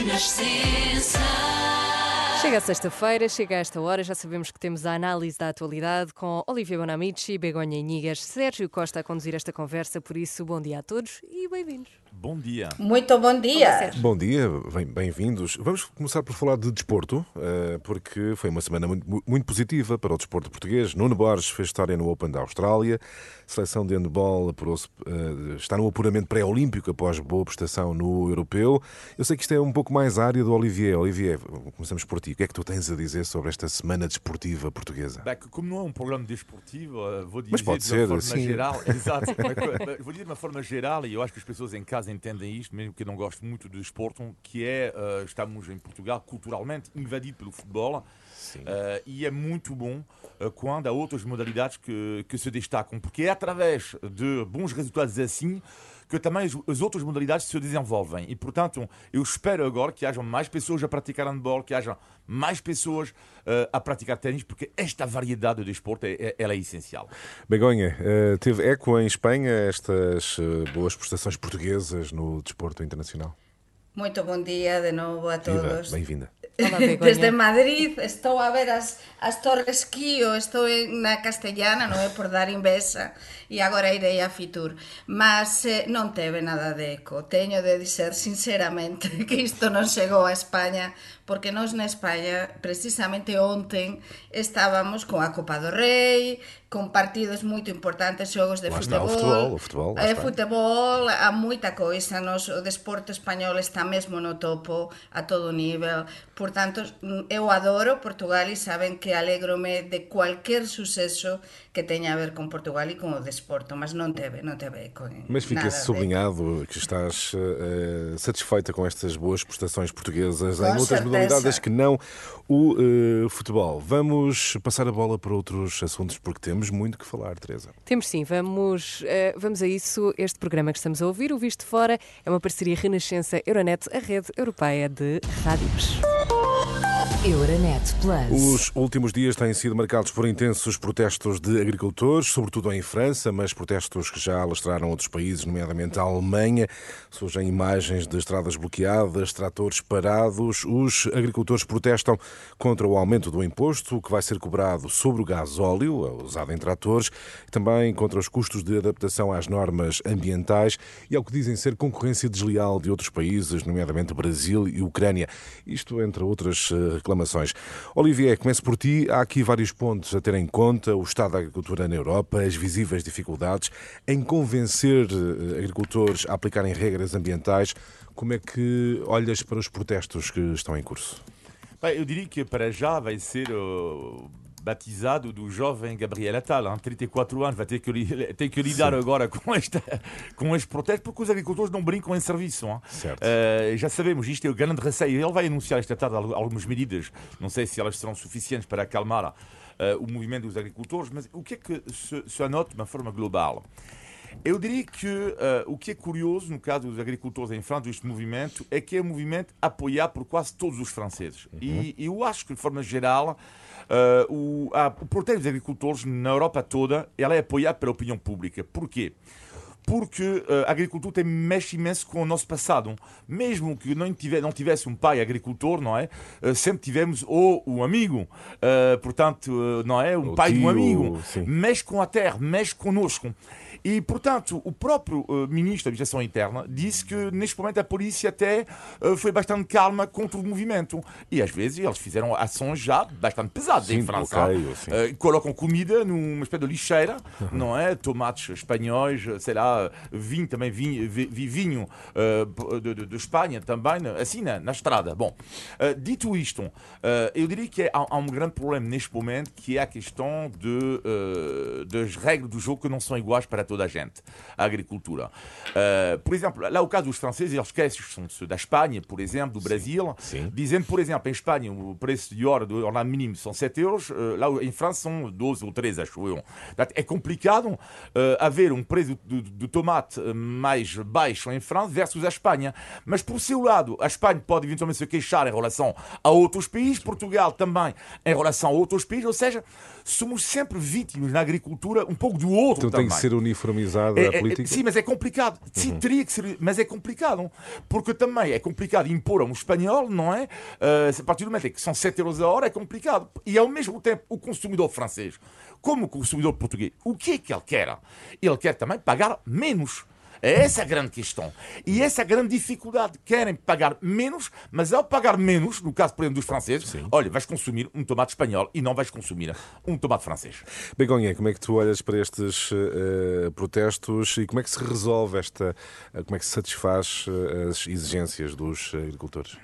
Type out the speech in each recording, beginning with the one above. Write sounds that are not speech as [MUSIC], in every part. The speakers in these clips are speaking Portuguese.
Renascença. Chega a sexta-feira, chega a esta hora, já sabemos que temos a análise da atualidade com Olivia Bonamici, Begonha Inigas, Sérgio Costa a conduzir esta conversa, por isso, bom dia a todos e bem-vindos. Bom dia. Muito bom dia. Sérgio. Bom dia, bem- bem-vindos. Vamos começar por falar de desporto, eh, porque foi uma semana muito, muito positiva para o desporto português. Nuno Borges fez história no Open da Austrália. A seleção de handball eh, está no apuramento pré-olímpico após boa prestação no europeu. Eu sei que isto é um pouco mais a área do Olivier. Olivier, começamos por ti. O que é que tu tens a dizer sobre esta semana desportiva portuguesa? Como não é um programa desportivo, eh, vou dizer Mas pode de ser, uma forma sim. geral. [LAUGHS] Exato. Vou dizer de uma forma geral, e eu acho que as pessoas em casa entendem isto, mesmo que não gosto muito do desporto, que é, eh, estamos em Portugal culturalmente invadido pelo futebol. eh, e é muito bom eh, quando há outras modalidades que, que se destacam, porque é através de bons resultados assim que também as, as outras modalidades se desenvolvem. E, portanto, eu espero agora que hajam mais pessoas a praticar handball, que hajam mais pessoas eh, a praticar ténis, porque esta variedade de esporte é, é- ela é essencial. Begonha, eh, teve eco em Espanha estas eh, boas prestações portuguesas no desporto internacional? Muito bom dia de novo a todos. bem-vinda. [LAUGHS] Begonha. Desde Madrid estou a ver as, as Torres Kio, estou na Castellana, non é por dar invexa, e agora irei a Fitur. Mas eh, non teve nada de eco. Teño de dizer sinceramente [LAUGHS] que isto non chegou a España, porque nós na España, precisamente ontem, estábamos con a Copa do Rei, con partidos moito importantes, xogos de Lá está, o futebol. futebol, o futebol, Eh, futebol, há moita coisa, nos, o desporto español está mesmo no topo a todo nível. Por tanto, mm, eu adoro Portugal e saben que alegrome de cualquier suceso que teña a ver con Portugal e con o desporto, mas non teve, non teve en Mas fica nada de- sublinhado que estás eh, satisfeita com estas boas prestações portuguesas Com em outras certeza. modalidades que não o eh, futebol. Vamos passar a bola para outros assuntos porque temos muito que falar, Teresa. Temos sim, vamos, eh, vamos a isso. Este programa que estamos a ouvir, o Visto de Fora, é uma parceria Renascença Euronet, a rede europeia de rádios. Euronet Plus. Os últimos dias têm sido marcados por intensos protestos de agricultores, sobretudo em França, mas protestos que já alastraram outros países, nomeadamente a Alemanha. Surgem imagens de estradas bloqueadas, tratores parados. Os agricultores protestam contra o aumento do imposto que vai ser cobrado sobre o gás óleo, usado em tratores, e também contra os custos de adaptação às normas ambientais e ao que dizem ser concorrência desleal de outros países, nomeadamente Brasil e Ucrânia. Isto entre outras eh, reclamações. Olivier, começo por ti. Há aqui vários pontos a ter em conta: o estado agricultura na Europa, as visíveis dificuldades em convencer eh, agricultores a aplicarem regras ambientais. Como é que olhas para os protestos que estão em curso? Bem, eu diria que para já vai ser uh, batizado do jovem Gabriel Attal, hein, 34 anos, vai ter que, li- [LAUGHS] ter que lidar agora com, esta, com este protesto, porque os agricultores não brincam em serviço. hein. Certo. Uh, já sabemos, isto é o grande receio. Ele vai anunciar esta tarde al- algumas medidas, não sei se elas serão suficientes para acalmar o movimento dos agricultores, mas o que é que se, se anota de uma forma global? Eu diria que eh, o que é curioso no caso dos agricultores em França, este movimento, é que é um movimento apoiado por quase todos os franceses. E eu acho que, de forma geral, eh, o, a, o protesto dos agricultores na Europa toda ela é apoiado pela opinião pública. Porquê? Porque eh, a agricultura tem, mexe imenso com o nosso passado. Mesmo que não, tive, não tivesse um pai agricultor, não é? Eh, sempre tivemos ou um amigo, eh, portanto, não é? Um O pai de um amigo. sim. Mexe com a terra, mexe conosco. E, portanto, o próprio eh, ministro da Administração Interna disse que, neste momento, a polícia até eh, foi bastante calma contra o movimento. E, às vezes, eles fizeram ações já bastante pesadas Sim, em França. bloqueio, sim. Eh, colocam comida numa espécie de lixeira, não é? Tomates espanhóis, sei lá, vinho também, vinho, vi- vi- vinho de, de- de Espanha também, assim na, na estrada. Bom, dito isto, eu diria que há, há um grande problema neste momento que é a questão de, das regras do jogo que não são iguais para toda a gente, a agricultura. Eh, por exemplo, lá o caso dos franceses, eles queixam-se da Espanha, por exemplo, do Brasil, sim. dizendo, por exemplo, em Espanha o preço de hora do ordenado mínimo são 7 euros, eh, lá em França são 12 ou 13, acho eu. É complicado eh, haver um preço do, do tomate mais baixo em França versus a Espanha. Mas, por seu lado, a Espanha pode eventualmente se queixar em relação a outros países, Portugal também em relação a outros países, ou seja, somos sempre vítimas na agricultura um pouco do outro Então também. tem que ser uniformizada É, a é, política? sim, mas é complicado. Sim, teria que ser, mas é complicado. Porque também é complicado impor a um espanhol, não é? Uh, a partir do momento em que são 7 euros a hora, é complicado. E ao mesmo tempo, o consumidor francês, como o consumidor português, o que é que ele quer? Ele quer também pagar menos. É essa a grande questão. E essa a grande dificuldade. Querem pagar menos, mas ao pagar menos, no caso, por exemplo, dos franceses, olha, vais consumir um tomate espanhol e não vais consumir um tomate francês. Begonha, como é que tu olhas para estes eh, protestos e como é que se resolve esta, eh, como é que se satisfaz eh, as exigências dos agricultores?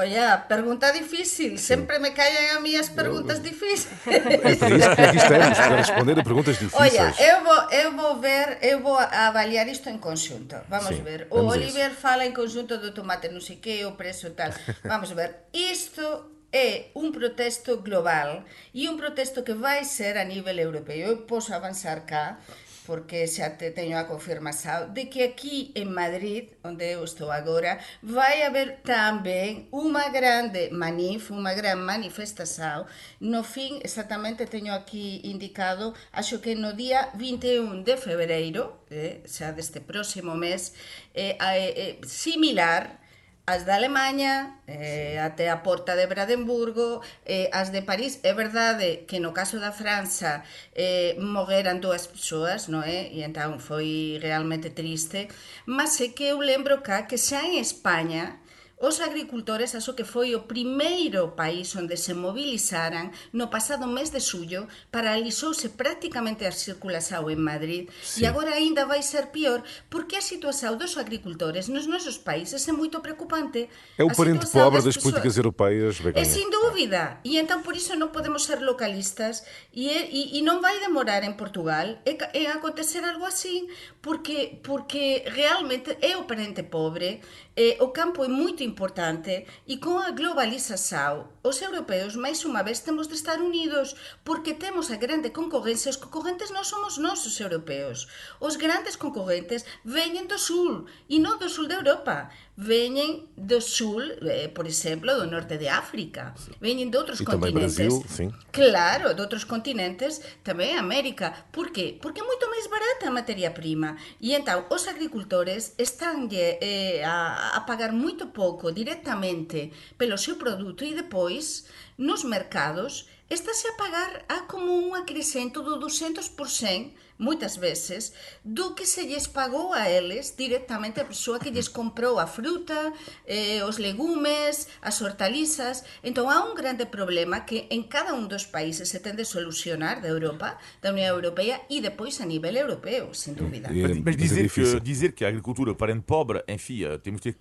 Olha, pergunta difícil. Sempre me caem a mí as perguntas difíceis. É para isso que aqui estamos, para responder a perguntas difíceis. Olha, eu vou, eu vou ver, eu vou avaliar isto en conxunto. Vamos Sim, ver. O vamos Oliver fala en conxunto do tomate non sei que, o preço e tal. Vamos ver. Isto é un protesto global e un protesto que vai ser a nivel europeo. Eu posso avanzar cá porque xa te teño a confirmación de que aquí en Madrid, onde eu estou agora, vai haber tamén unha grande manif, unha gran manifestación. No fin, exactamente teño aquí indicado, acho que no día 21 de febreiro, eh, xa deste próximo mes, eh, eh, eh, similar as da Alemanha, eh, sí. até a porta de Brandenburgo, eh, as de París. É verdade que no caso da França eh, morreran dúas persoas, non é? E entón foi realmente triste, mas é que eu lembro cá que xa en España Os agricultores aso que foi o primeiro país onde se movilizaran no pasado mes de suyo paralizouse prácticamente a circulación en Madrid Sí. e agora aínda vai ser pior porque a situación dos agricultores nos nosos países é moito preocupante. É o parente pobre das das políticas europeias, É Begonha. sin dúbida. E entón por iso non podemos ser localistas e, é- e, e non vai demorar en Portugal e, ca- e acontecer algo así porque porque realmente é o parente pobre Eh, o campo é moito importante e con a globalización os europeos máis unha vez temos de estar unidos porque temos a grande concorrencia os concorrentes non somos nós os europeos. Os grandes concorrentes veñen do sul e non do sul de Europa. Veñen do sul, eh, por exemplo, do norte de África veñen de outros E continentes Brasil, sim. Claro, de outros continentes, tamén América. Por qué? Porque é moito máis barata a materia prima. E entón, os agricultores están eh, a, a pagar moito pouco directamente pelo seu produto e depois, nos mercados, estáse a pagar a como un acrescento do 200%, moitas veces, do que se lles pagou a eles directamente a persoa que lles comprou a fruta, eh, os legumes, as hortalizas. Entón, há un grande problema que en cada un dos países se tende a solucionar da Europa, da Unión Europea e depois a nivel europeo, sin dúvida. E- Mas, dizer, difícil. que, dizer que a agricultura parente pobre, enfim, temos de ter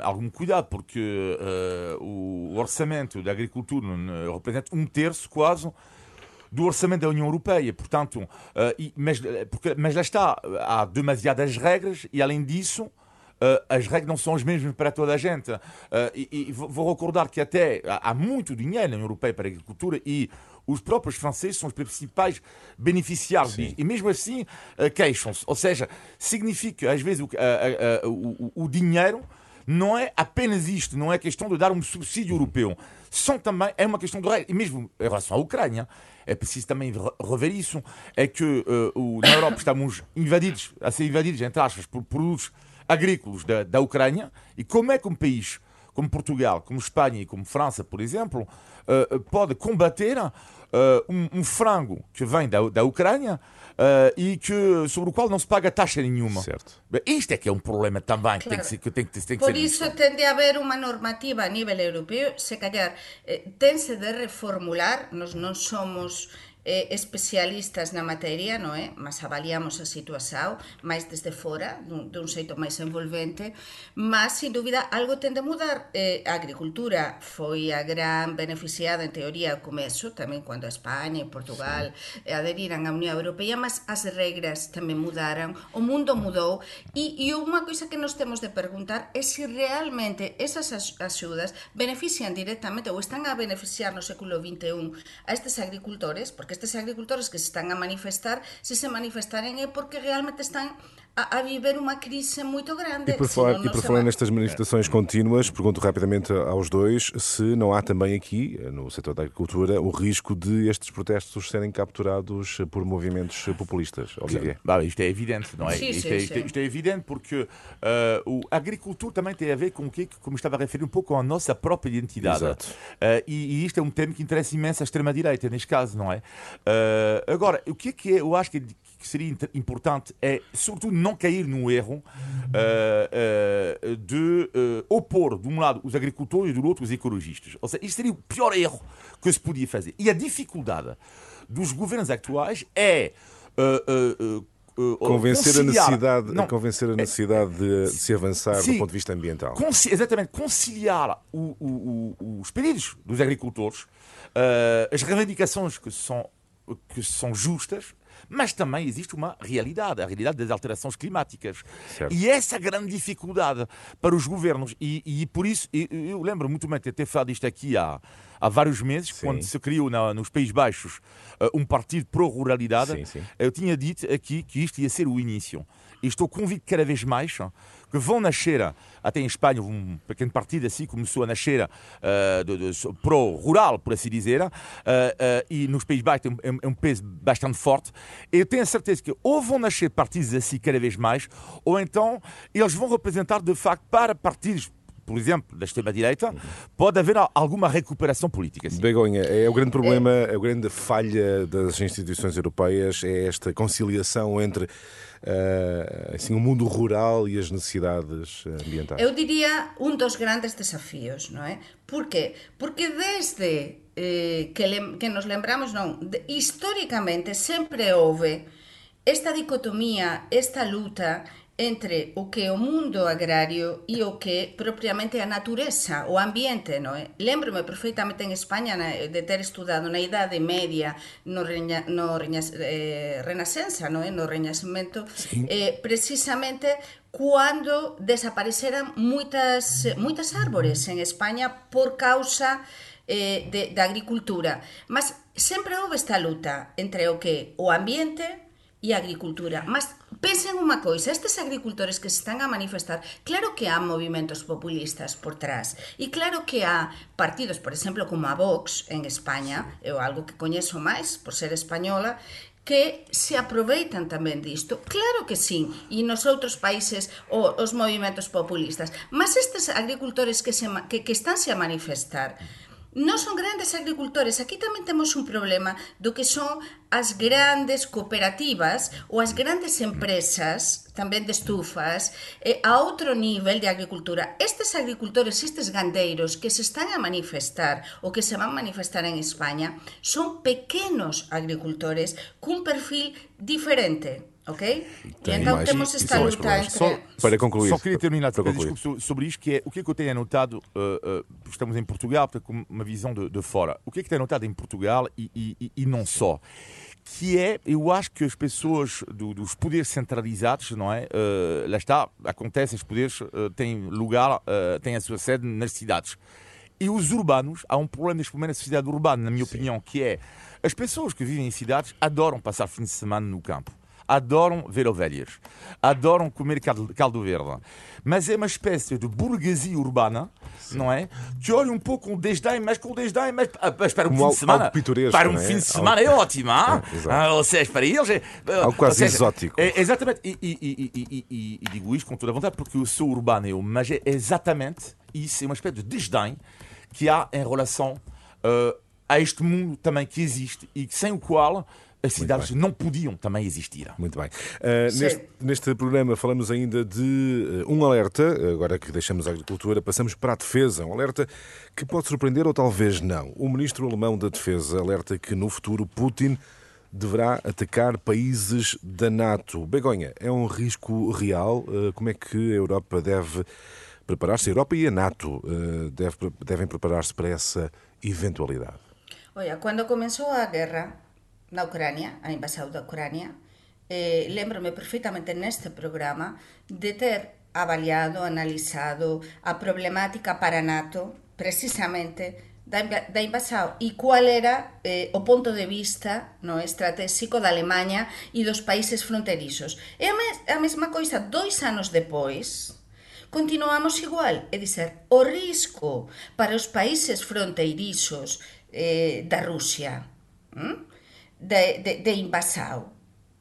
algum cuidado, porque eh, o orçamento da agricultura representa um terço quase do orçamento da União Europeia. Portanto, eh, e- mas, eh, porque, mas lá está, há demasiadas regras e, além disso, eh, as regras não são as mesmas para toda a gente. Eh, e, e vou recordar que até há muito dinheiro na União Europeia para a agricultura e os próprios franceses são os principais beneficiários disso. E mesmo assim queixam-se. Ou seja, significa às vezes o- o- o dinheiro não é apenas isto, não é questão de dar um subsídio europeu. São também, é uma questão de. E mesmo em relação à Ucrânia, é preciso também re- rever isso. É que eh, o- na Europa estamos invadidos, a ser invadidos, entre aspas, por produtos agrícolas da, da Ucrânia. E como é que um país como Portugal, como Espanha e como França, por exemplo, eh, pode combater eh, um, um frango que vem da, da Ucrânia eh, e que, sobre o qual não se paga taxa nenhuma. Certo. Isto é que é um problema também que tem que Claro. ser, que tem que, tem que Por ser iso visto. tende a haber unha normativa a nivel europeo, se callar eh, tense de reformular, nos non somos eh, especialistas na materia, non é? Mas avaliamos a situación máis desde fora, dun, dun xeito máis envolvente, mas, sin dúbida, algo tende a mudar. Eh, a agricultura foi a gran beneficiada, en teoría, ao comezo, tamén cando a España e Portugal sí. eh, aderiran á Unión Europea, mas as regras tamén mudaran, o mundo mudou, e, e unha coisa que nos temos de perguntar é se si realmente esas axudas benefician directamente ou están a beneficiar no século XXI a estes agricultores, porque estes agricultores que se están a manifestar, se se manifestaren é porque realmente están a, a viver uma crise muito grande. E por falar, e por falar nestas manifestações contínuas, pergunto rapidamente aos dois se não há também aqui, no setor da agricultura, o risco de estes protestos serem capturados por movimentos populistas. Olivier. Bah, isto é evidente, não é? Sim, isto, sim, é, isto, é, sim. isto é evidente porque uh, a agricultura também tem a ver com o que, como estava a referir, um pouco com a nossa própria identidade. Exato. Uh, e, e isto é um tema que interessa imenso à extrema-direita, neste caso, não é? Uh, agora, o que é que é, eu acho que que seria importante é, sobretudo, não cair no erro uh, uh, de uh, opor, de um lado, os agricultores e do outro, os ecologistas. Ou seja, isto seria o pior erro que se podia fazer. E a dificuldade dos governos atuais é. Convencer a necessidade, Não, convencer a necessidade de, de se avançar Sim. do ponto de vista ambiental. Conci- exatamente, conciliar o- o- o- os pedidos dos agricultores, eh, as reivindicações que são, que são justas, mas também existe uma realidade, a realidade das alterações climáticas. Certo. E essa grande dificuldade para os governos. E, e por isso, eu, eu lembro muito bem de ter falado isto aqui há, há vários meses, quando se criou na- nos Países Baixos eh, um partido pró-ruralidade. Sim, sim. Eu tinha dito aqui que isto ia ser o início. E estou convicto cada vez mais que vão nascer, até em Espanha, um pequeno partido assim começou a nascer eh, de, de, pró-rural, por assim dizer, eh, eh, e nos Países Baixos tem um, é um peso bastante forte. Eu tenho a certeza que ou vão nascer partidos assim cada vez mais, ou então eles vão representar de facto para partidos, por exemplo, da extrema-direita, pode haver alguma recuperação política. Sim. Begonha, é o grande problema, a grande falha das instituições europeias é esta conciliação entre assim, o mundo rural e as necessidades eh, ambientais. Eu diría un dos grandes desafíos, non é? Por que? Porque desde eh, que, que nos lembramos, non, de, históricamente sempre houve esta dicotomía, esta luta entre o que é o mundo agrario e o que é propriamente a natureza, o ambiente, non é? Lembro-me perfeitamente en España na- de ter estudado na Idade Media no, reña, no reña, eh, Renascença, non é? No Reñacemento, eh, precisamente cuando desapareceran moitas, moitas árbores en España por causa eh, de, da agricultura. Mas sempre houve esta luta entre o que o ambiente e agricultura. Mas pensen unha coisa, estes agricultores que se están a manifestar, claro que há movimentos populistas por trás. E claro que há partidos, por exemplo, como a Vox en España, é algo que coñezo máis por ser española, que se aproveitan tamén disto. Claro que sí, e nos outros países o, os movimentos populistas. Mas estes agricultores que, se, que, que estánse a manifestar, non son grandes agricultores. Aquí tamén temos un problema do que son as grandes cooperativas ou as grandes empresas, tamén de estufas, eh, a outro nivel de agricultura. Estes agricultores, estes gandeiros que se están a manifestar ou que se van a manifestar en España, son pequenos agricultores cun perfil diferente ok? Tem mais- temos esta luta entre... Só para concluir. Só queria terminar para concluir. desculpa so- sobre isto, que é o que é que eu tenho anotado, uh, uh, porque estamos em Portugal, portanto, com uma visão de, de fora. O que é que tenho anotado em Portugal e, e- e- não só? Que é, eu acho que as pessoas do- dos poderes centralizados, não é? Uh, lá está, acontece, os poderes uh, têm lugar, uh, têm a sua sede nas cidades. E os urbanos, há um problema neste momento na sociedade urbana, na minha opinião, que é as pessoas que vivem em cidades adoram passar fim de semana no campo. Adoram ver ovelhas, adoram comer caldo, caldo verde, mas é uma espécie de burguesia urbana, não é? Que olha um pouco com desdém, mas com desdém, mas, ah, mas para um Como fim de semana. para um é? fim de Algo- semana é [LAUGHS] ótimo, ah? É. Ah, ou seja, para eles é. Algo quase seja, exótico. é- exatamente, e- e- e- e digo isto com toda a vontade porque eu sou urbano, eu, mas é exatamente isso, é uma espécie de desdém que há em relação uh, a este mundo também que existe e que sem o qual as cidades não podiam também existir. Muito bem. Uh, neste, neste programa falamos ainda de uh, um alerta, agora que deixamos a agricultura, passamos para a defesa. Um alerta que pode surpreender ou talvez não. O ministro alemão da Defesa alerta que no futuro Putin deverá atacar países da NATO. Begonha, é um risco real? Uh, como é que a Europa deve preparar-se? A Europa e a NATO uh, deve- devem preparar-se para essa eventualidade. Oia, cando comenzou a guerra na Ucrania, a invasão da Ucrania, eh, lembro-me perfectamente neste programa de ter avaliado, analizado a problemática para NATO, precisamente da, da invasao e cual era eh, o ponto de vista no estratégico da Alemanha e dos países fronterizos. E a, mes, a mesma coisa dois anos depois, continuamos igual, é dizer, o risco para os países fronteirizos eh, da Rusia, hm? de, de, de invasao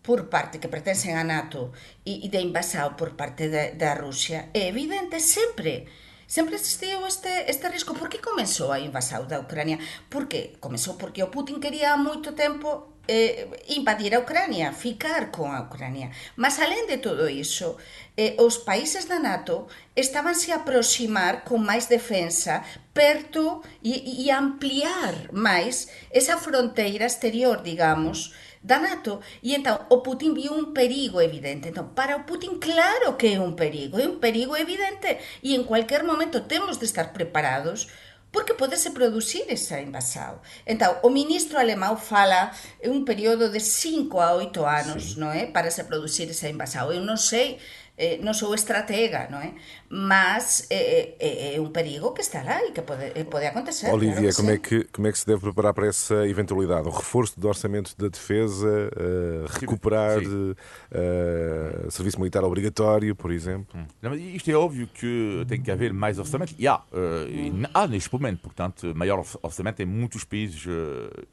por parte que pertencen a NATO e, e de invasao por parte de, da Rusia é evidente sempre sempre existiu este, este risco. Por que comenzou a invasao da Ucrania? Por que? Comenzou porque o Putin quería moito tempo eh, invadir a Ucrania, ficar con Ucrania. Mas alén de todo iso, eh, os países da NATO estabanse a aproximar con máis defensa perto e, e ampliar máis esa fronteira exterior, digamos, da NATO. E entón, o Putin viu un perigo evidente. Entón, para o Putin, claro que é un perigo, é un perigo evidente. E en cualquier momento temos de estar preparados porque podese producir esa invasao. Entón, o ministro alemão fala en un período de 5 a 8 anos, non é? Para se producir esa invasao. Eu non sei eh, non sou estratega, non é? Mas é, é, é un perigo que está lá e que pode, pode acontecer. Olivia, claro como, sim. é que, como é que se deve preparar para essa eventualidade? O reforço do orçamento da defesa, eh, recuperar sim. eh, serviço militar obrigatório, por exemplo? Não, mas isto é óbvio que tem que haver mais orçamento. E há, e há neste momento, portanto, maior orç- orçamento em muitos países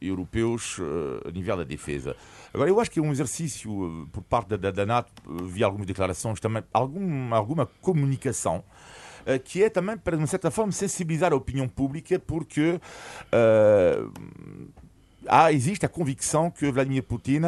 europeus a nível da defesa. Agora, eu acho que é um exercício por parte da, da, da NATO, vi algumas declarações também, algum, alguma comunicação eh, que é também para, de uma certa forma, sensibilizar a opinião pública, porque eh, há, existe a convicção que Vladimir Putin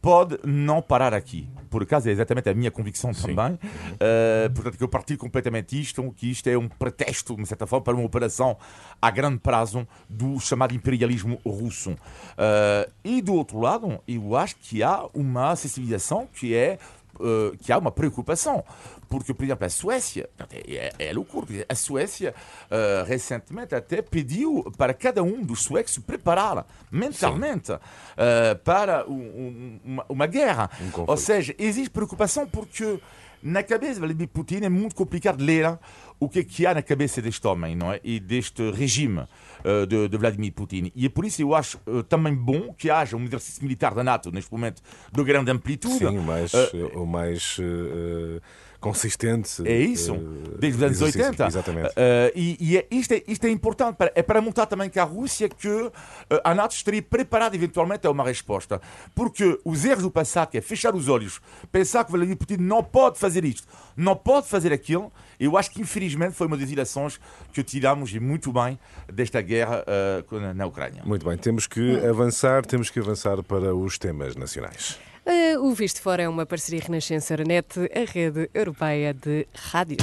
pode não parar aqui. Por acaso é exatamente a minha convicção também. Eh, portanto, que eu partilho completamente isto, que isto é um pretexto, de certa forma, para uma operação a grande prazo do chamado imperialismo russo. Eh, e do outro lado, eu acho que há uma sensibilização que é eh, que há uma preocupação. Porque, por exemplo, a Suécia, é, é loucura, quer dizer, a Suécia eh, recentemente até pediu para cada um dos suecos se preparar mentalmente eh, para um- um- uma, uma guerra. conflito. Ou seja, existe preocupação porque na cabeça de Vladimir Putin é muito complicado ler o que é que há na cabeça deste homem não é? e deste regime eh, de, de Vladimir Putin. E é por isso eu acho eh, também bom que haja um exercício militar da NATO neste momento de grande amplitude. Sim, mais, Eh, o mais eh, consistente. É isso, eh, desde os anos exercício. 80. Exatamente. Eh, e e é- isto, é, isto é importante, para, é para mostrar também que a Rússia que eh, a NATO estaria preparada eventualmente a uma resposta. Porque os erros do passado, que é fechar os olhos, pensar que Vladimir Putin não pode fazer isto, não pode fazer aquilo, eu acho que infelizmente foi uma das ilações que tiramos e muito bem desta guerra eh, na- na Ucrânia. Muito bem, temos que avançar, temos que avançar para os temas nacionais. Eh, o Visto Fora é uma parceria Renascença Euronet, a rede europeia de rádios.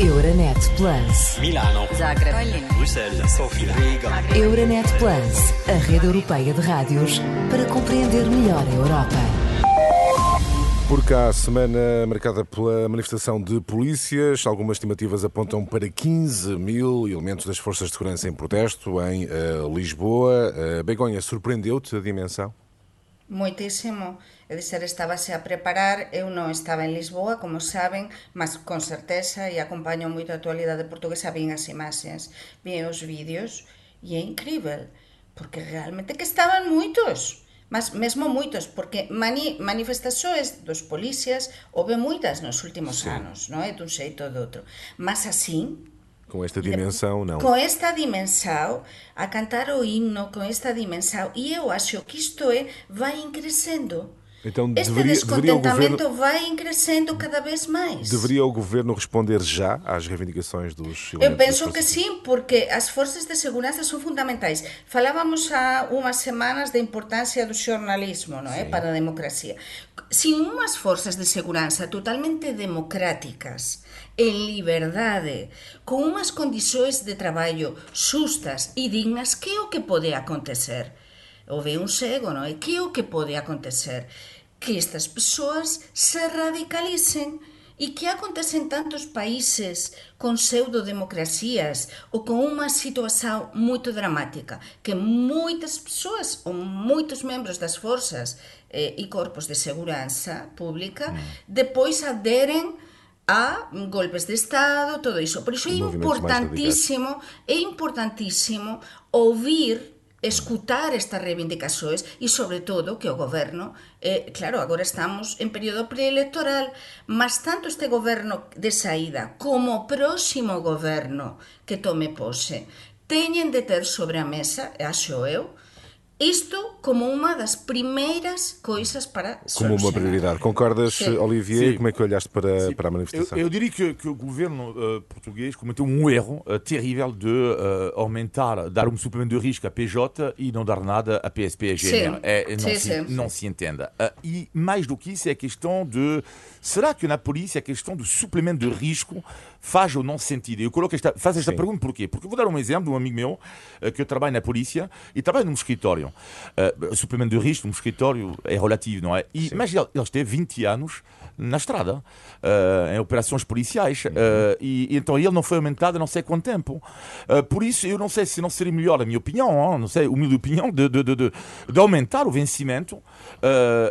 Euronet Plus. Milano, Zagreb. Bruxelles, Sofia, Riga. Euronet Plus, a rede europeia de rádios para compreender melhor a Europa. Por cá, semana marcada pela manifestação de polícias. Algumas estimativas apontam para 15 mil elementos das forças de segurança em protesto em eh, Lisboa. Eh, Begonha, surpreendeu-te a dimensão? moitísimo, e dizer, estábase a preparar, eu non estaba en Lisboa, como saben, mas con certeza e acompaño moito a actualidade portuguesa, vin as imaxes, vin os vídeos, e é incrível, porque realmente que estaban moitos, mas mesmo moitos, porque mani, manifestaxoes dos policías houve moitas nos últimos sí. anos, non é? Dun xeito ou do outro. Mas así, Com esta dimensão, não. con esta dimensão, a cantar o himno con esta dimensão, e eu acho que isto é, vai crescendo. Então Este deveria, deveria, descontentamento governo, vai crescendo cada vez mais. deveria o governo responder já às reivindicações dos Eu penso que sim, porque as forças de segurança são fundamentais. Falávamos há umas semanas da importância do jornalismo não é? para a democracia. Se umas forças de segurança totalmente democráticas, em liberdade, com umas condições de trabalho justas e dignas, que é o que pode acontecer? houve un cego, non? E que o que pode acontecer? Que estas persoas se radicalicen e que acontece en tantos países con pseudodemocracias ou con unha situación moito dramática que moitas persoas ou moitos membros das forzas eh, e corpos de seguranza pública depois aderen a golpes de Estado, todo iso. Por iso é importantísimo, é importantísimo ouvir escutar estas reivindicacións e, sobre todo, que o goberno, eh, claro, agora estamos en período preelectoral, mas tanto este goberno de saída como o próximo goberno que tome pose teñen de ter sobre a mesa, acho eu, isto como uma das primeiras coisas para Como uma prioridade. Concordas, Sim. Olivier? Sim. Como é que olhaste para, Sim. para a Eu, manifestação? eu diria que, que o governo uh, português cometeu um erro uh, terrível de uh, aumentar, dar um suplemento de risco à PJ e não dar nada à PSP e à GNR. Sim. É, não, Sim, se, sim, não se entenda. Uh, e mais do que isso, é a questão de. Será que na polícia a questão do suplemento de risco faz ou não sentido? Eu coloco esta, faço esta Sim. pergunta porquê? Porque vou dar um exemplo de um amigo meu uh, que eu trabalho na polícia e trabalha num escritório. Uh, o suplemento de risco num escritório é relativo, não é? E, mas ele, ele esteve 20 anos na estrada, uh, em operações policiais, uh, e, e então ele não foi aumentado não sei quanto tempo. Por isso, eu não sei se não seria melhor, a minha opinião, hein, não sei, humilde opinião, de, de, de, de, aumentar o vencimento,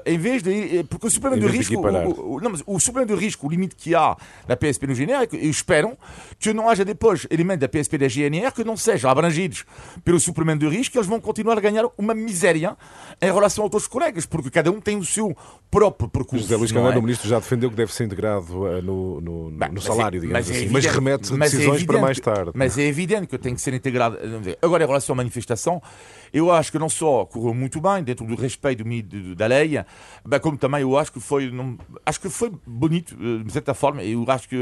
em vez de. Porque o suplemento Em de risco. O, o- não, mas o suplemento de risco, o limite que há na PSP no GNR, é que eu espero que não haja depois elementos da PSP da GNR que não sejam abrangidos pelo suplemento de risco, que eles vão continuar a ganhar uma miséria em relação aos outros colegas, porque cada um tem o seu próprio percurso. José Luís Candado, é? o ministro, já defendeu que deve ser integrado eh, no, no, no Bem, mas salário, é- digamos é assim, mas evidente- remete mas é decisões para evidente mais que- tarde. Mas é evidente que tem que ser integrado. dizer, Agora, em relação à manifestação, eu acho que não só correu muito bem, dentro do respeito da lei, bem, como também eu acho que foi, não, acho que foi bonito, eh, de certa forma. Eu acho que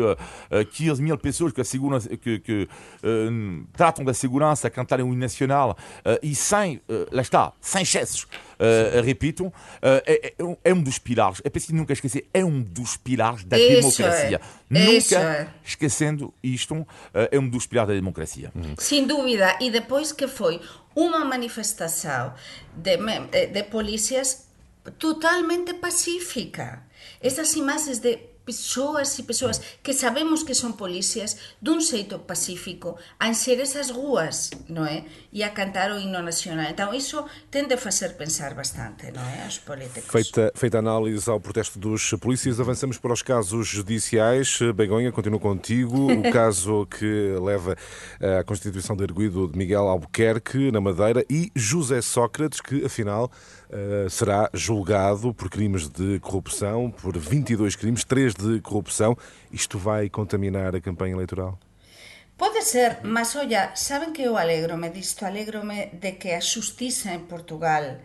eh, 15 mil pessoas que, asseguram, que, que eh, tratam da segurança a cantarem o hino nacional eh, e sem, eh, lá está, sem excessos, eh, repito, eh, é, é um- é um dos pilares, é preciso nunca esquecer, é um dos pilares da Isso democracia. é, isso Nunca é. esquecendo isto, eh, é um dos pilares da democracia. Sin dúbida, e depois que foi uma manifestação de, eh, de polícias totalmente pacífica. Essas imagens de pessoas e pessoas que sabemos que son policías dun xeito pacífico a enxer esas ruas, non é? E a cantar o himno nacional. Então, iso tende a facer pensar bastante, non é? Aos políticos. Feita, feita a análise ao protesto dos polícias, avançamos para os casos judiciais. Begonha, continuo contigo. O [LAUGHS] caso que leva eh, à constituição de arguido de Miguel Albuquerque, na Madeira, e José Sócrates, que afinal eh, será julgado por crimes de corrupção, por 22 crimes, 3 de corrupção. Isto vai contaminar a campanha eleitoral? Pode ser, mas olla, saben que eu alegrome disto, alegrome de que a xustiza en Portugal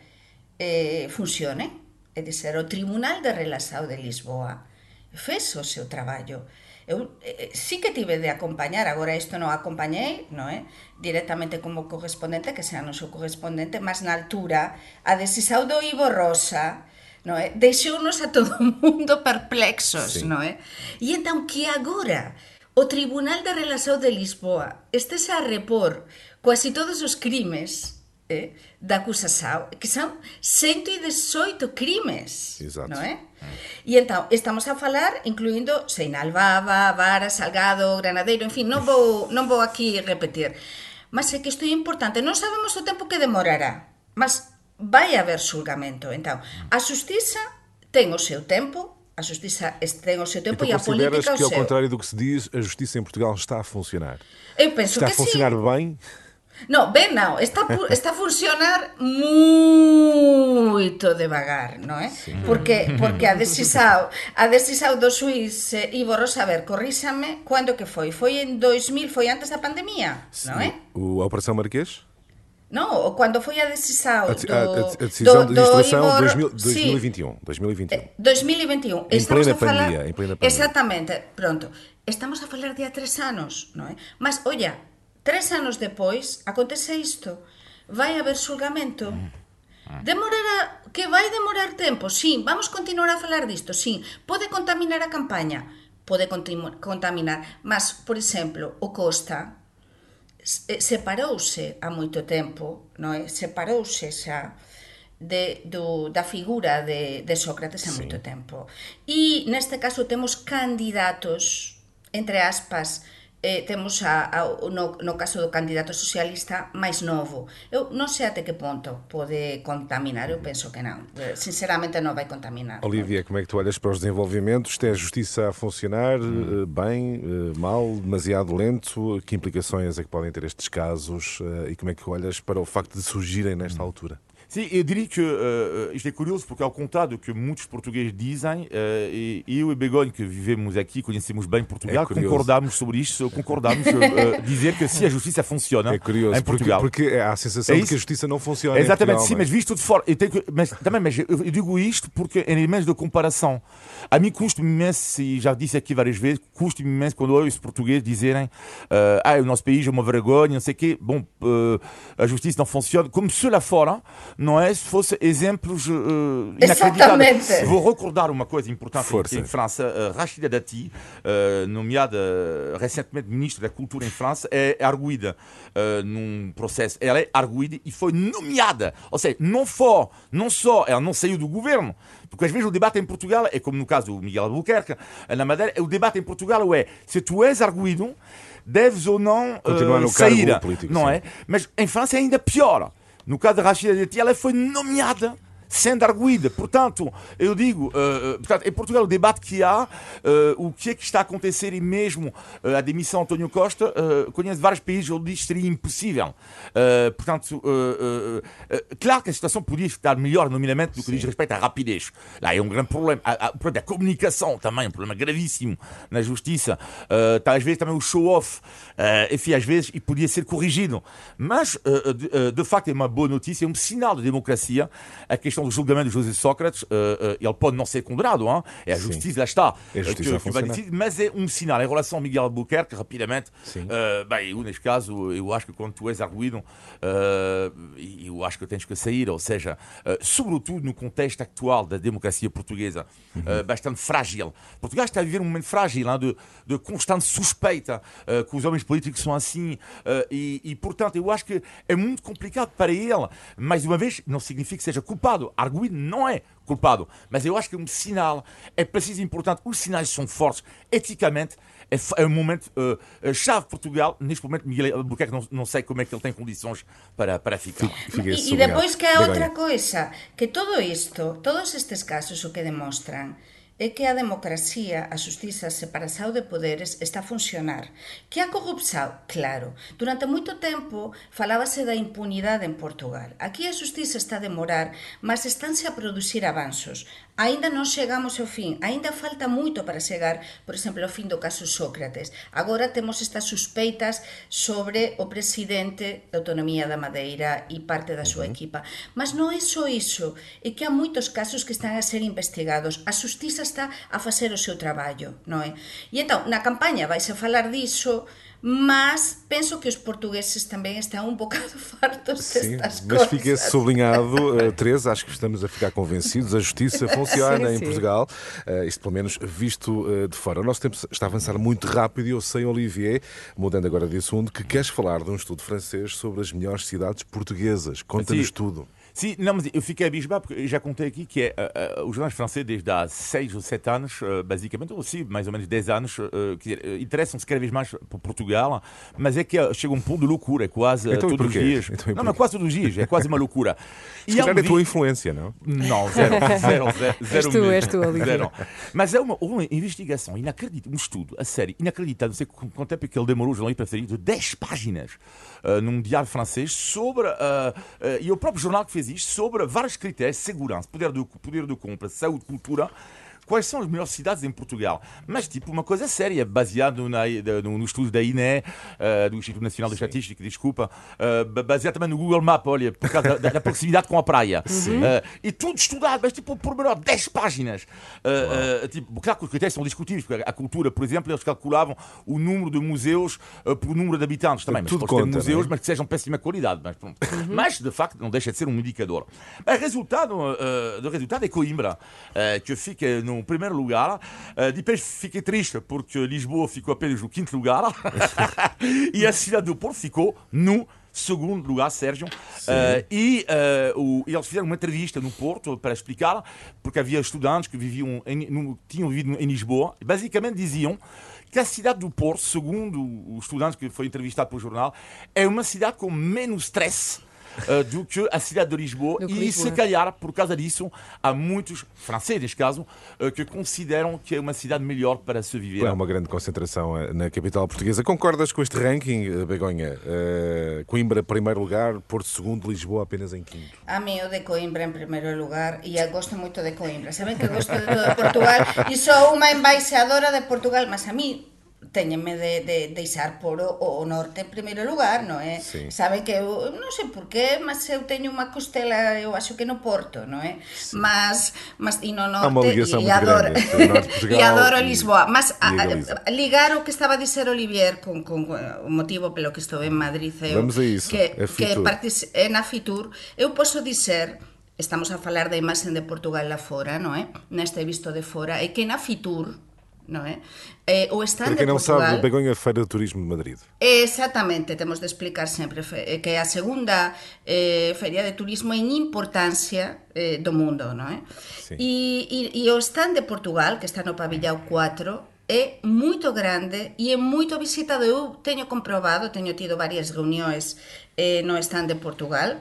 eh, funcione, é dizer, o Tribunal de Relaxao de Lisboa fez o seu traballo. Eu eh, sí que tive de acompañar, agora isto non acompañei, non é? Directamente como correspondente, que sea non sou correspondente, mas na altura, a de Sisaudo Ivo Rosa, non é? Deixounos a todo o [LAUGHS] mundo perplexos, sí. non é? E entón que agora o Tribunal de Relación de Lisboa estes a repor quasi todos os crimes eh, da acusação, que son 118 crimes, Exato. non é? E entón, estamos a falar incluindo Seinalbaba, Vara, Salgado, Granadeiro, en fin, non vou, non vou aquí repetir. Mas é que isto é importante, non sabemos o tempo que demorará, mas vai haber xulgamento. Entón, a xustiza ten o seu tempo, a xustiza es- ten o seu tempo Então e a política o que, ao seu. contrário do que se diz, a justiça em Portugal está a funcionar? Eu penso Está a que sí. funcionar bem? No, ben non, está, está a funcionar moito devagar, non é? Porque, [LAUGHS] porque a decisao, a decisao do suís eh, Ivo Rosaber, corríxame, cando que foi? Foi en 2000, foi antes da pandemia, non é? O, a Operação Marquês? Non, o cando foi a decisao A, do, a- a- a decisão de do Ivo Ro- 2000, Sí. 2021. 2021. Eh, 2021. Em Estamos plena falar... pandemia, em plena pandemia. Exactamente, pronto. Estamos a falar de a tres anos, non é? Mas, olla, Tres anos depois, acontece isto. Vai haber xulgamento. Mm. Ah. Demorará, que vai demorar tempo, Sí, vamos continuar a falar disto, Sí, pode contaminar a campaña, pode contaminar, mas, por exemplo, o Costa eh, separouse a moito tempo, non é? Separouse xa de, do, da figura de, de Sócrates há sí. moito tempo. E neste caso temos candidatos, entre aspas, eh, temos a, a, no, no caso do candidato socialista máis novo. Eu non sei até que ponto pode contaminar, eu penso que non. Eh, Sinceramente non vai contaminar. Olivia, como é que tu olhas para os desenvolvimentos? Tem a justiça a funcionar Hum. eh, bem, eh, mal, demasiado lento? Que implicações é que podem ter estes casos e como é que olhas para o facto de surgirem nesta Hum. altura? Sim, eu diria que uh, isto é curioso porque, ao contrário do que muitos portugueses dizem, uh, e eu e Begonha, que vivemos aqui, conhecemos bem Portugal, É concordamos sobre isto, concordamos uh, dizer que se a justiça funciona É curioso, em porque, Portugal. porque há a sensação É de que a justiça não funciona. Exatamente, Portugal, sim, é? mas visto de fora. Eu que, mas também, mas eu, eu digo isto porque em elementos de comparação. A mim custa-me imenso, e já disse aqui várias vezes, custa-me imenso quando ouço portugueses dizerem ah, o nosso país é uma vergonha, não sei o quê. Bom, a justiça não funciona. Como se lá fora, não é? Se fosse exemplos uh, inacreditáveis. Exatamente. Vou recordar uma coisa importante Força. em França. Uh, Rachida Dati, uh, nomeada uh, recentemente ministra da Cultura em França, é arguída uh, num processo. Ela é arguída e foi nomeada. Ou seja, não, for, não só ela não saiu do governo, porque às vezes o debate em Portugal é como no caso do Miguel Albuquerque, na Madeira, o debate em Portugal é se tu és arguído, deves ou não uh, sair. político, não sim. é? Mas em França é ainda pior. No caso da Rachida Dati, ela foi nomeada sendo arguída. Portanto, eu digo, uh, portanto, em Portugal o debate que há, uh, o que é que está a acontecer e mesmo uh, a demissão de António Costa, uh, conheço vários países onde isto seria impossível. Portanto, claro que a situação podia estar melhor, nomeadamente, do que diz respeito à rapidez. Lá é um grande problema. O problema da comunicação também, um problema gravíssimo na justiça. Tá, às vezes também o show-off, enfim, às vezes, e podia ser corrigido. Mas, de, de facto, é uma boa notícia, é um sinal de democracia. A questão do julgamento de José Sócrates, uh, uh, ele pode não ser condenado, hein? é a justiça, lá está, É justiça a que, que vai decidir, mas é um sinal. Em relação a Miguel Albuquerque, rapidamente, Sim. uh, bem, eu, neste caso, eu acho que quando tu és arguído, eu acho que tens que sair, ou seja, sobretudo no contexto atual da democracia portuguesa, uh, bastante frágil. Portugal está a viver um momento frágil, hein, de, de constante suspeita que os homens políticos são assim, e, e, portanto, eu acho que é muito complicado para ele. Mais uma vez, não significa que seja culpado. Arguído não é culpado, mas eu acho que é um sinal, é preciso importante. Os sinais são fortes, eticamente. É, é um momento uh, chave Portugal. Neste momento, Miguel Albuquerque, não, não sei como é que ele tem condições para, para ficar. E, e depois que há Begonha. outra coisa, que todo isto, todos estes casos o que demostran é que a democracia, a justiza, a separação de poderes está a funcionar. Que a corrupção, claro. Durante moito tempo falábase da impunidade en Portugal. Aquí a justiza está a demorar, mas estánse a producir avanzos. Ainda non chegamos ao fin, ainda falta moito para chegar, por exemplo, ao fin do caso Sócrates. Agora temos estas suspeitas sobre o presidente da Autonomía da Madeira e parte da súa equipa. Mas non é só iso, é que há moitos casos que están a ser investigados. A justiza está a facer o seu traballo, non é? E entón, na campaña vais a falar diso, mas penso que os portugueses tamén están un bocado [LAUGHS] fartos Sim, destas mas coisas. fica esse sublinhado, uh, Teresa, acho que estamos a ficar convencidos. A justiça [LAUGHS] funciona Sim, em sim. Portugal, uh, isto pelo menos visto uh, de fora. O nosso tempo está a avançar muito rápido e eu sei, Olivier, mudando agora de assunto, que queres falar de um estudo francês sobre as melhores cidades portuguesas. Conta-nos tudo. Sim, não, mas eu fiquei abismado porque eu já contei aqui que é, uh, uh, os jornais franceses desde há 6 ou 7 anos, uh, basicamente, ou sim, mais ou menos 10 anos, uh, uh, interessam-se cada vez mais por Portugal, mas é que chega um ponto de loucura, é quase Então e todos os dias. Então e não, porquê? mas quase todos os dias, é quase uma loucura. [LAUGHS] Se há um calhar é a tua influência, não? Não, zero, [LAUGHS] zero, zero, zero tu, mesmo. és tu. Zero. Mas é uma, uma investigação inacreditável, um estudo, a sério, inacreditável. Não sei qu- quanto tempo é que ele demorou, já não ia para de 10 páginas uh, num diário francês sobre, uh, uh, e o próprio jornal que fez isto, sobre vários critérios, segurança, poder de, poder de compra, saúde, cultura, quais são as melhores cidades em Portugal. Mas, tipo, uma coisa séria, baseado na, no, no estudo da INE, uh, do Instituto Nacional de Estatística, desculpa, uh, ba- baseado também no Google Map, olha, por causa da, da proximidade com a praia. Uh, e tudo estudado, mas, tipo, por menor 10 páginas. Tipo, claro que os critérios são discutíveis, porque a cultura, por exemplo, eles calculavam o número de museus por número de habitantes também. Mas Tudo conta, museus, não é? mas que sejam péssima qualidade. Mas, pronto. mas de facto, não deixa de ser um indicador. O resultado, uh, do resultado é Coimbra, que fica no primeiro lugar. Uh, depois fiquei triste, porque Lisboa ficou apenas no quinto lugar. [LAUGHS] e a cidade do Porto ficou no segundo lugar, Sérgio. Uh, e uh, o- eles fizeram uma entrevista no Porto para explicar, porque havia estudantes que viviam em, no- tinham vivido em Lisboa, e basicamente diziam que a cidade do Porto, segundo o estudante que foi entrevistado pelo jornal, é uma cidade com menos stress uh, do que a cidade de Lisboa. Do e Lisboa. se calhar, por causa disso, há muitos franceses, neste caso, uh, que consideram que é uma cidade melhor para se viver. É uma grande concentração eh, na capital portuguesa. Concordas com este ranking, eh, Begonha? Eh, Coimbra, primeiro lugar, Porto, segundo, Lisboa, apenas em quinto. A mí o de Coimbra en primeiro lugar e eu gosto moito de Coimbra. Saben que gosto de Portugal e sou unha embaixadora de Portugal, mas a mí teñenme de, de deixar por o, o norte en primeiro lugar, non é? Sí. Saben que eu, non sei por qué, mas eu teño unha costela, eu acho que no Porto, non é? Mas, mas e no norte, [LAUGHS] e, adoro, e adoro Lisboa. Mas a, a ligar o que estaba a dizer Olivier con, con, con o motivo pelo que estou en Madrid eu, Vamos a iso, que, a que Fitur. partic- é na Fitur, eu posso dizer estamos a falar da imaxen de Portugal lá fora, non é? Neste visto de fora, e que na Fitur, non é? Eh, o stand Para quem não Portugal... sabe, Begonha Feira de Turismo de Madrid. Exactamente, temos de explicar sempre eh, que é a segunda eh, feria de turismo en importancia eh, do mundo, non é? E, e, e o stand de Portugal, que está no pabillao 4, é moito grande e é moito visitado. Eu teño comprobado, teño tido varias reunións eh, no stand de Portugal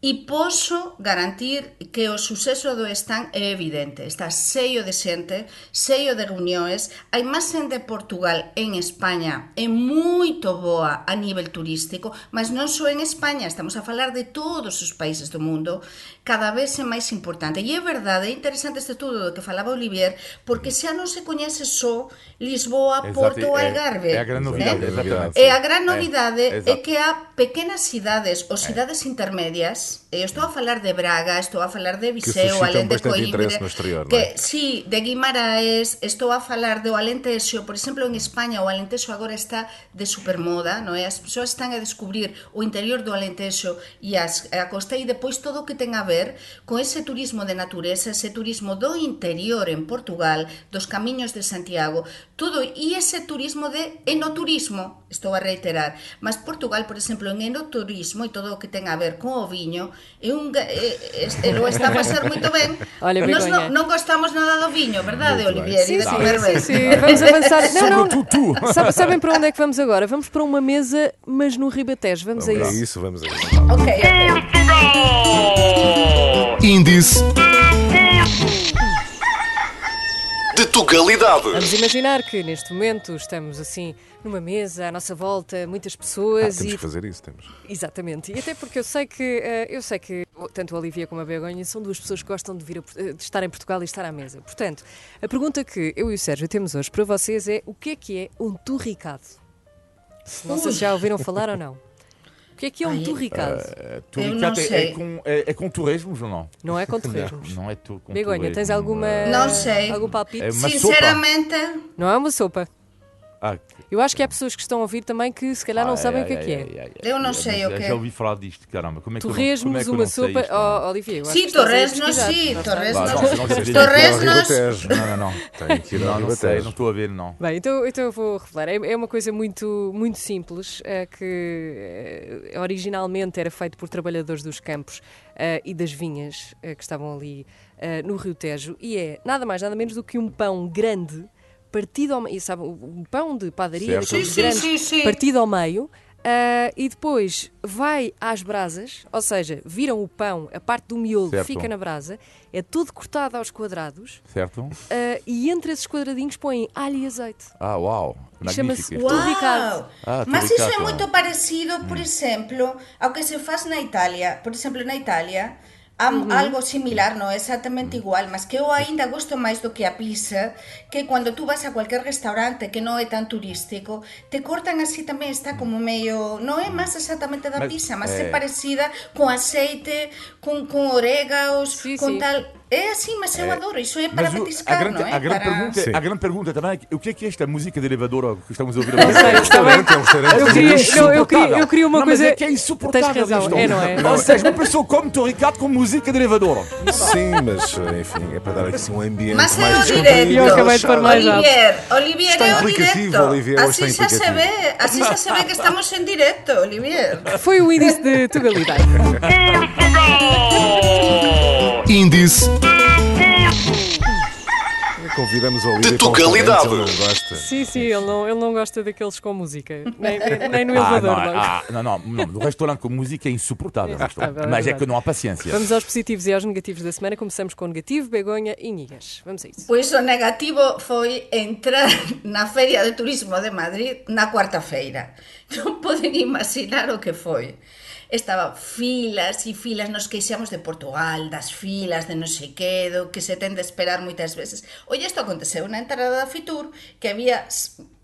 E posso garantir que o suceso do stand é evidente. Está cheio de xente, cheio de reunións. A imaxe de Portugal en España é moito boa a nivel turístico, mas non só en España, estamos a falar de todos os países do mundo, cada vez é máis importante. E é verdade, é interesante este estudo do que falaba Olivier, porque xa non se coñece só Lisboa, Exacto, Porto ou Algarve. É, a gran novidade. É a gran novidade é, é que há pequenas cidades ou cidades intermedias E Eu estou a falar de Braga, estou a falar de Viseu, alén de Coimbra, exterior, que non? sí, de Guimaraes, estou a falar do Alentexo, por exemplo, en España o Alentexo agora está de supermoda, non é? As persoas están a descubrir o interior do Alentexo e as, a costa e depois todo o que ten a ver con ese turismo de natureza, ese turismo do interior en Portugal, dos camiños de Santiago, todo e ese turismo de enoturismo, estou a reiterar, mas Portugal, por exemplo, en enoturismo e todo o que ten a ver con o viño un ga- é, é, é, lo está a pasar moito ben. [LAUGHS] Olha, Nós Begoña. non, non gostamos nada do viño, verdade, Muito. Olivier? Sim, e de sim, sim, sim. Vamos [LAUGHS] avançar. Não, não. Sabe- sabem para onde é que vamos agora? Vamos para uma mesa, mas no Ribatejo. Vamos a É isso. isso, vamos a isso. Ok, ok. Índice de Tugalidade. Vamos imaginar que neste momento estamos assim numa mesa à nossa volta, muitas Ah, pessoas temos e que fazer isso, temos. Exatamente. E até porque eu sei que eh, eu sei que tanto a Olivia como a Begonha são duas pessoas que gostam de vir a eh, de estar em Portugal e estar à mesa. Portanto, a pergunta que eu e o Sérgio temos hoje para vocês é o que é que é um turricado? Não sei se já ouviram falar ou não. O que é que é um turricado? Uh, não Turicata é, é com, é, é com torresmos ou não? Não é com torresmos. [LAUGHS] Não, não é tu, com Begonha, torresmo. tens alguma Não sei. algum palpite? É Sinceramente, Não é uma sopa. Ah, Eu acho que há pessoas que estão a ouvir também que se calhar não sabem o que é que é. Eu não sei o que é. Já ouvi falar disto, caramba. Como é que eu não- como Torresmos, é que uma sopa. isto? Oh, Olivia, eu acho Sim, que torresmos, sim, Não torresmos. Torresmos. Não, não, não. Tem que ir ao Não, não sei, Ribatejo. não estou a ver, não. Bem, então, então eu vou revelar. É, é uma coisa muito, muito simples, que eh, originalmente era feito por trabalhadores dos campos eh, e das vinhas eh, que estavam ali no Rio Tejo e é nada mais, nada menos do que um pão grande partido ao meio, sabe, um pão de padaria, Sim, sim, grandes, sim, sim. partido ao meio. eh, e depois vai às brasas, ou seja, viram o pão, a parte do miolo Certo. fica na brasa, é tudo cortado aos quadrados Certo? eh, e entre esses quadradinhos põem alho e azeite. Ah, uau. Chama-se. Turricado. Ah, Mas iso é moito parecido, por exemplo, ao que se faz na Italia. Por exemplo, na Italia há algo similar, non é exactamente igual, mas que eu aínda gosto máis do que a pizza, que cando tú vas a cualquier restaurante que non é tan turístico, te cortan así tamén, está como meio, non é máis exactamente da pizza, mas eh, é parecida con aceite, con, con orégaos, Sí, con sí. tal... É así, mas eu adoro, iso é para Mas o- a, petiscar, grande, non é? a, grande Para... pergunta, Sim. a grande pergunta também é o que é que é esta música de elevador que estamos a ouvir Não [LAUGHS] agora? está bem. É um restaurante. Eu Mas é queria, não, eu queria, eu queria uma não, coisa. Mas é que é insuportável Tens razão, isto. é, não é? Ou seja, uma pessoa come torricado com música de elevador. Sim, mas enfim, é para dar aqui assim um ambiente Mas é mais o descontraído, direto. Eu acabei de pôr mais alto. Olivier, Olivier Está é o directo. Olivier, así está xa se ve, así xa se ve que estamos en directo, Olivier. Foi o índice de tugalidade. [LAUGHS] Índice Convidamos o Olívia De Tugalidade. ele não gosta. Sim, sim, ele não, ele não gosta daqueles com música. Nem, nem- [LAUGHS] nem no Ah, elevador. não, logo. ah, não, não, não, no restaurante com música é insuportável. É mas é que não há paciência. Vamos aos positivos e aos negativos da semana. Começamos com negativo, Begonha e Nigas. Vamos a isso. Pois o negativo foi entrar [LAUGHS] na Feria de Turismo de Madrid na cuarta-feira. [LAUGHS] Non poden imaginar o que foi. estaba filas e filas, nos queixamos de Portugal, das filas, de non sei que, do que se ten de esperar moitas veces. Oye, isto aconteceu na entrada da Fitur, que había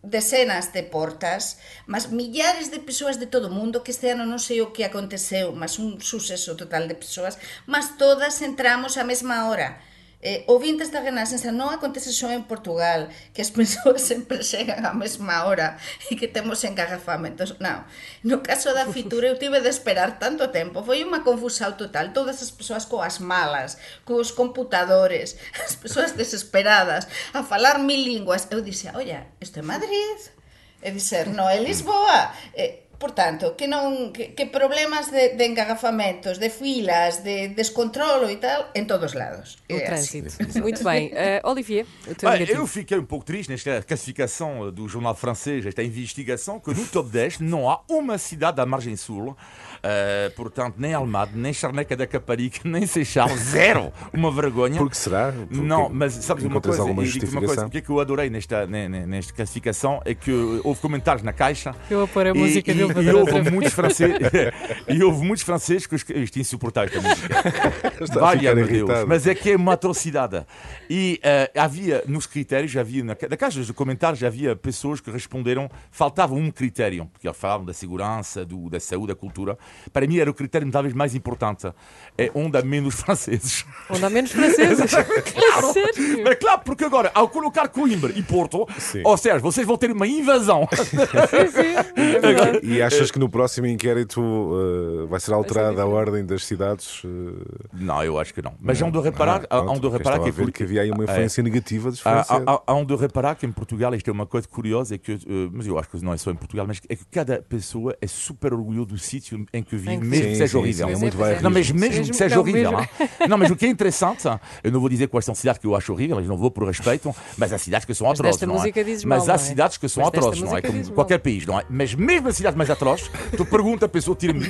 decenas de portas, mas millares de persoas de todo o mundo, que este ano non sei o que aconteceu, mas un suceso total de persoas, mas todas entramos á mesma hora eh, ouvintes da Renascença non acontece só en Portugal que as [LAUGHS] persoas sempre chegan á mesma hora e que temos engarrafamentos. Non, no caso da fitura eu tive de esperar tanto tempo foi unha confusao total, todas as persoas coas malas cos computadores [LAUGHS] as persoas desesperadas a falar mil linguas. Eu dixe, olla, isto é Madrid? E dizer, non é Lisboa. Eh, Por tanto, que non que, que problemas de, de engarrafamentos, de filas, de descontrolo e tal, en todos lados. O É assim. trânsito. Muito bem. Uh, Olivier, o teu Ah, eu fiquei um pouco triste nesta classificação do jornal francês, esta investigação, que no top 10 não há uma cidade da margem sul, eh, portanto, nem Almada, nem Charneca da Caparica, [LAUGHS] nem Seixal, zero. Uma vergonha. Por que será? Porque Não, mas sabes uma coisa, alguma digo uma coisa, justificação? o que é que eu adorei nesta, ne- ne- nesta classificação é que houve comentários na caixa Eu vou pôr a e, música e, dele e dar houve outra muitos franceses [LAUGHS] [LAUGHS] e houve muitos franceses que isto é insuportável esta música Está a Valha-me ficar Deus, mas é que é uma atrocidade e eh, havia nos critérios havia na, na caixa de comentários havia pessoas que responderam faltava um critério porque falavam da segurança do, da saúde da cultura para mim era o critério talvez mais importante é onde há [LAUGHS] menos franceses Onde há menos franceses. claro. Sério? Mas claro, porque agora, ao colocar Coimbra e Porto, Sim. ou seja, vocês vão ter uma invasão. [LAUGHS] Sim, sim. É. E achas que no próximo inquérito uh, vai ser alterada a ordem das cidades? uh, Não, eu acho que não. Mas há onde reparar, pronto, onde reparar estava que a ver que havia aí uma É. influência negativa dos franceses. há, há- há onde reparar que em Portugal isto é uma coisa curiosa, é que, eh, mas eu acho que não é só em Portugal, mas é que cada pessoa é super orgulhoso do sítio em que vive, Em que mesmo que seja sim, horrível. sim, é muito. Não, mas mesmo Mesmo- que seja não, horrível. mesmo- hein? [LAUGHS] Não, mas o que é interessante, eu não vou dizer quais são cidades que eu acho horríveis, não vou por respeito, mas há cidades que são atrozes, não é? Mas há não é? cidades que são atrozes, não é? Como qualquer mal. país, não é? Mas mesmo a cidade mais atroz, tu pergunta a pessoa, tira-me.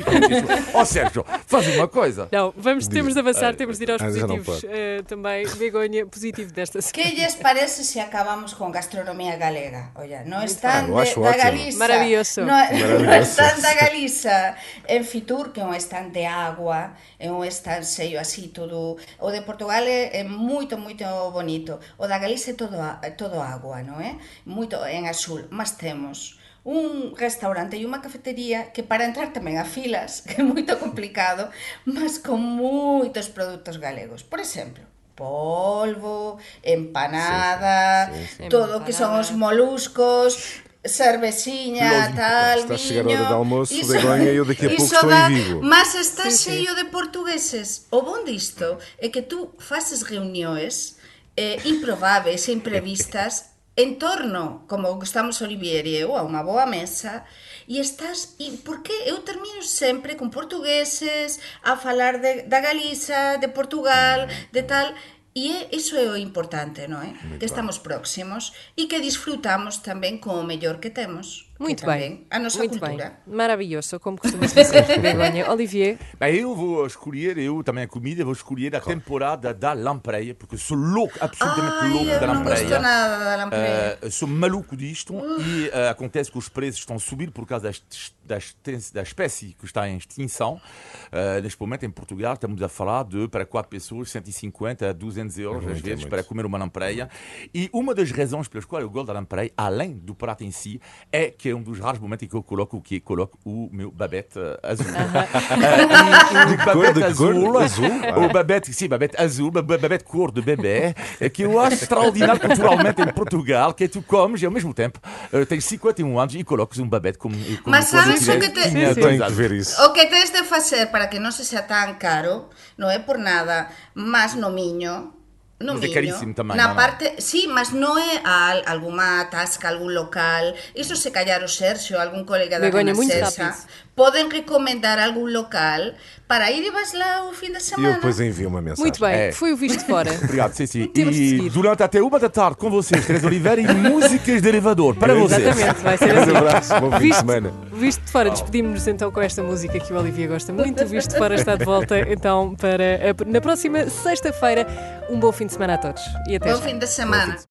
Ó Sérgio, faz uma coisa. Não, vamos, temos de avançar, temos de ir aos Ah, não positivos eh, também. Begonha, positivo desta semana. Que lles parece se acabamos con gastronomía galega? Olla, no están de, acho da. Galiza. Maravilloso. No, [LAUGHS] Maravilloso. no están da Galiza en Fitur, que é un stand de agua, é un stand sello así todo. O de Portugal é, é moito, moito bonito. O da Galicia é todo, todo agua, non é? Moito en azul. Mas temos un restaurante e unha cafetería que para entrar tamén a filas, [LAUGHS] que é moito complicado, mas con moitos produtos galegos. Por exemplo, polvo, empanada, sí, sí, sí. todo o que son os moluscos, cervexinha, Lógico, tal, está viño... Está a chegar a hora do almoço, iso, Begoña, eu daqui a pouco estou da, en Vigo. Mas está sí, cheio de portugueses. O bon disto é que tú faces reunións eh, improbables e imprevistas en torno, como estamos Olivier e eu, a unha boa mesa, e estás e por que eu termino sempre con portugueses a falar de, da Galiza, de Portugal, mm. de tal, E é, iso é o importante, non é? que estamos próximos e que disfrutamos tamén con o mellor que temos. Muito tamén bem. a nosa Muito cultura. bem. Maravilhoso, como costumas dizer, [LAUGHS] Begonha. Olivier, Bem, eu vou escolher, eu também a comida, vou escolher a temporada da lampreia, porque sou louco, absolutamente Ai, louco da eu não gosto lampreia. nada da lampreia. Uh, sou maluco disto e uh, acontece que os preços estão a subir por causa das, das, da espécie que está em extinção. Uh, neste momento, em Portugal, estamos a falar de, para quatro pessoas, 150 a 200 euros, às muito, é vezes, muito. para comer uma lampreia. E uma das razões pelas quais eu gosto da lampreia, além do prato em si, é que é um dos raros momentos em que eu coloco o quê? Coloco o meu babete uh, azul. Uh, [LAUGHS] e o cor? babete De que cor? azul, Azul? O babete, sim, babete azul, ba- babete cor de bebê, é que eu acho extraordinário culturalmente em Portugal, que tu comes e ao mesmo tempo uh, tens 51 anos e colocas um babete como, como Mas sabes o que te- que anos. ver isso. O que tens de facer para que non se sea tan caro, non é por nada, mas no miño, no miño, carísimo tamén, na parte, sí, mas non é a al- algunha tasca, algún local, iso se callar o Sergio, algún colega da Begoña, Renascença. Podem recomendar algum local para ir e vais lá o fim de E eu semana. depois envio uma mensagem. Muito bem, É. foi o visto fora. [LAUGHS] Obrigado, sim, sim. Temos E durante até uma da tarde com vocês, Teresa Oliveira, e [LAUGHS] músicas de elevador para vocês. Exatamente, vai ser [LAUGHS] Um assim. abraço, bom fim de Visto, semana. visto de fora, despedimos-nos então com esta música que o Olivia gosta muito. O Visto de fora está de volta então para a- na próxima sexta-feira. Um bom fim de semana a todos e até Bom já. fim de semana.